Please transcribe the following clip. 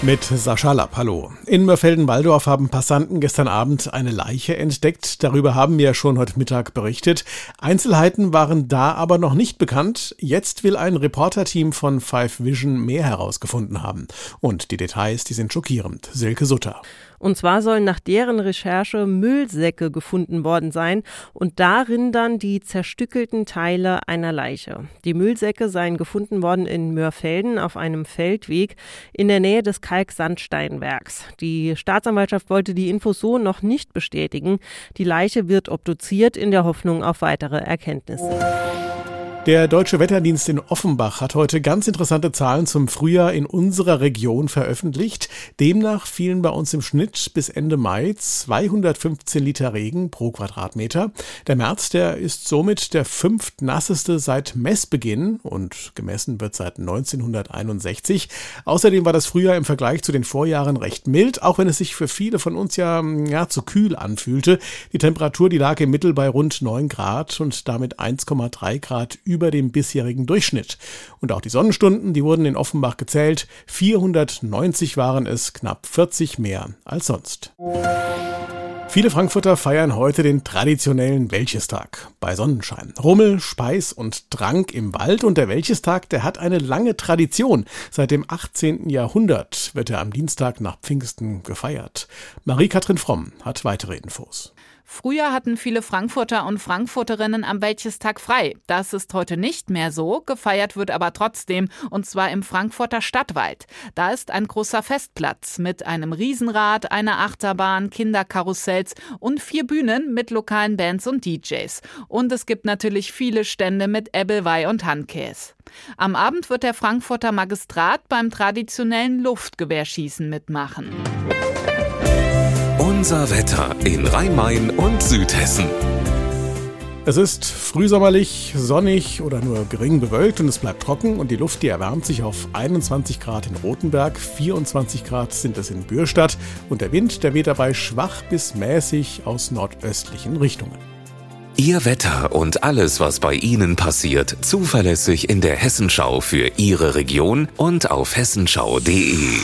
Mit Sascha Lapp, hallo. In Mörfelden-Walldorf haben Passanten gestern Abend eine Leiche entdeckt. Darüber haben wir schon heute Mittag berichtet. Einzelheiten waren da aber noch nicht bekannt. Jetzt will ein Reporterteam von Five Vision mehr herausgefunden haben. Und die Details, die sind schockierend. Silke Sutter. Und zwar sollen nach deren Recherche Müllsäcke gefunden worden sein und darin dann die zerstückelten Teile einer Leiche. Die Müllsäcke seien gefunden worden in Mörfelden auf einem Feldweg in der Nähe des Kalksandsteinwerks. Die Staatsanwaltschaft wollte die Infos so noch nicht bestätigen. Die Leiche wird obduziert in der Hoffnung auf weitere Erkenntnisse. Der Deutsche Wetterdienst in Offenbach hat heute ganz interessante Zahlen zum Frühjahr in unserer Region veröffentlicht. Demnach fielen bei uns im Schnitt bis Ende Mai 215 Liter Regen pro Quadratmeter. Der März, der ist somit der fünftnasseste seit Messbeginn und gemessen wird seit 1961. Außerdem war das Frühjahr im Vergleich zu den Vorjahren recht mild, auch wenn es sich für viele von uns ja, ja zu kühl anfühlte. Die Temperatur, die lag im Mittel bei rund 9 Grad und damit 1,3 Grad über über dem bisherigen Durchschnitt. Und auch die Sonnenstunden, die wurden in Offenbach gezählt. 490 waren es, knapp 40 mehr als sonst. Viele Frankfurter feiern heute den traditionellen Welchestag bei Sonnenschein. Rummel, Speis und Trank im Wald und der Welchestag, der hat eine lange Tradition. Seit dem 18. Jahrhundert wird er am Dienstag nach Pfingsten gefeiert. Marie-Kathrin Fromm hat weitere Infos. Früher hatten viele Frankfurter und Frankfurterinnen am Wäldchestag frei. Das ist heute nicht mehr so. Gefeiert wird aber trotzdem, und zwar im Frankfurter Stadtwald. Da ist ein großer Festplatz mit einem Riesenrad, einer Achterbahn, Kinderkarussells und vier Bühnen mit lokalen Bands und DJs. Und es gibt natürlich viele Stände mit Ebbelwei und Handkäse. Am Abend wird der Frankfurter Magistrat beim traditionellen Luftgewehrschießen mitmachen. Unser Wetter in Rhein-Main und Südhessen. Es ist frühsommerlich, sonnig oder nur gering bewölkt und es bleibt trocken und die Luft, die erwärmt sich auf 21 Grad in Rothenberg, 24 Grad sind es in Bürstadt und der Wind, der weht dabei schwach bis mäßig aus nordöstlichen Richtungen. Ihr Wetter und alles, was bei Ihnen passiert, zuverlässig in der Hessenschau für Ihre Region und auf hessenschau.de.